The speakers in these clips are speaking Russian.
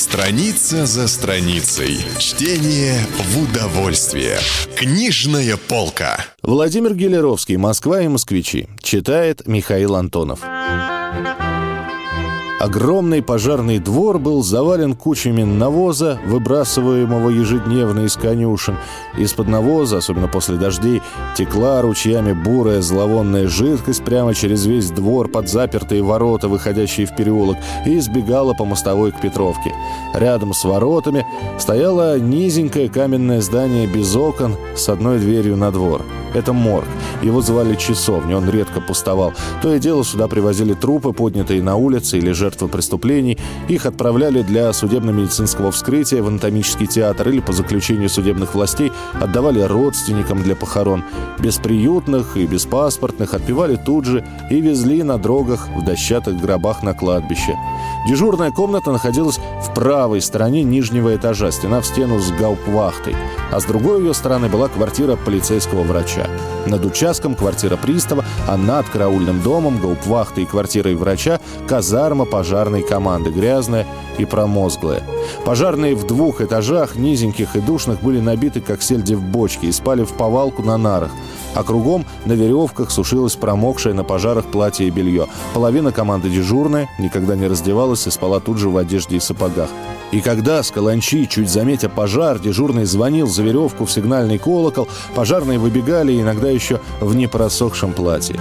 Страница за страницей. Чтение в удовольствие. Книжная полка. Владимир Гелеровский «Москва и москвичи». Читает Михаил Антонов. Огромный пожарный двор был завален кучами навоза, выбрасываемого ежедневно из конюшен. Из-под навоза, особенно после дождей, текла ручьями бурая зловонная жидкость прямо через весь двор под запертые ворота, выходящие в переулок, и избегала по мостовой к Петровке. Рядом с воротами стояло низенькое каменное здание без окон с одной дверью на двор. Это морг. Его звали часовней, он редко пустовал. То и дело сюда привозили трупы, поднятые на улице или жертвы преступлений. Их отправляли для судебно-медицинского вскрытия в анатомический театр или по заключению судебных властей отдавали родственникам для похорон. Бесприютных и беспаспортных отпевали тут же и везли на дрогах в дощатых гробах на кладбище. Дежурная комната находилась в правой стороне нижнего этажа, стена в стену с гаупвахтой, а с другой ее стороны была квартира полицейского врача. Над участком квартира пристава, а над караульным домом, гаупвахтой и квартирой врача казарма пожарной команды, грязная и промозглая. Пожарные в двух этажах, низеньких и душных, были набиты, как сельди в бочке, и спали в повалку на нарах. А кругом на веревках сушилось промокшее на пожарах платье и белье. Половина команды дежурная, никогда не раздевалась и спала тут же в одежде и сапогах. И когда с каланчи, чуть заметя пожар, дежурный звонил за веревку в сигнальный колокол, пожарные выбегали иногда еще в непросохшем платье.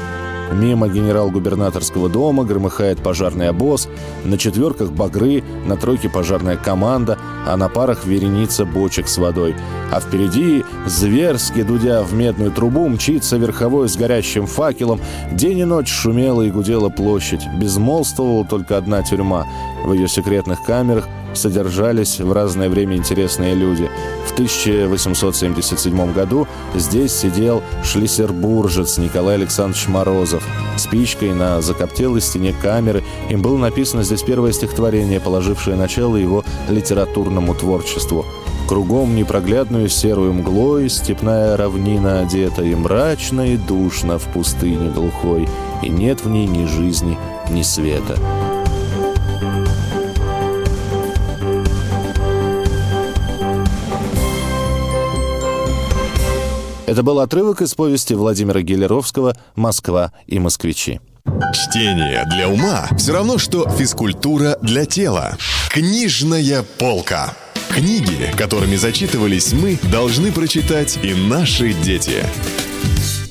Мимо генерал-губернаторского дома громыхает пожарный обоз, на четверках багры, на тройке пожарная команда, а на парах вереница бочек с водой. А впереди, зверски дудя в медную трубу, мчится верховой с горящим факелом. День и ночь шумела и гудела площадь. Безмолвствовала только одна тюрьма. В ее секретных камерах содержались в разное время интересные люди. В 1877 году здесь сидел шлиссербуржец Николай Александрович Морозов. Спичкой на закоптелой стене камеры им было написано здесь первое стихотворение, положившее начало его литературному творчеству. Кругом непроглядную серую мглой Степная равнина одета И мрачно и душно в пустыне глухой И нет в ней ни жизни, ни света. Это был отрывок из повести Владимира Гелеровского «Москва и москвичи». Чтение для ума все равно, что физкультура для тела. Книжная полка. Книги, которыми зачитывались мы, должны прочитать и наши дети.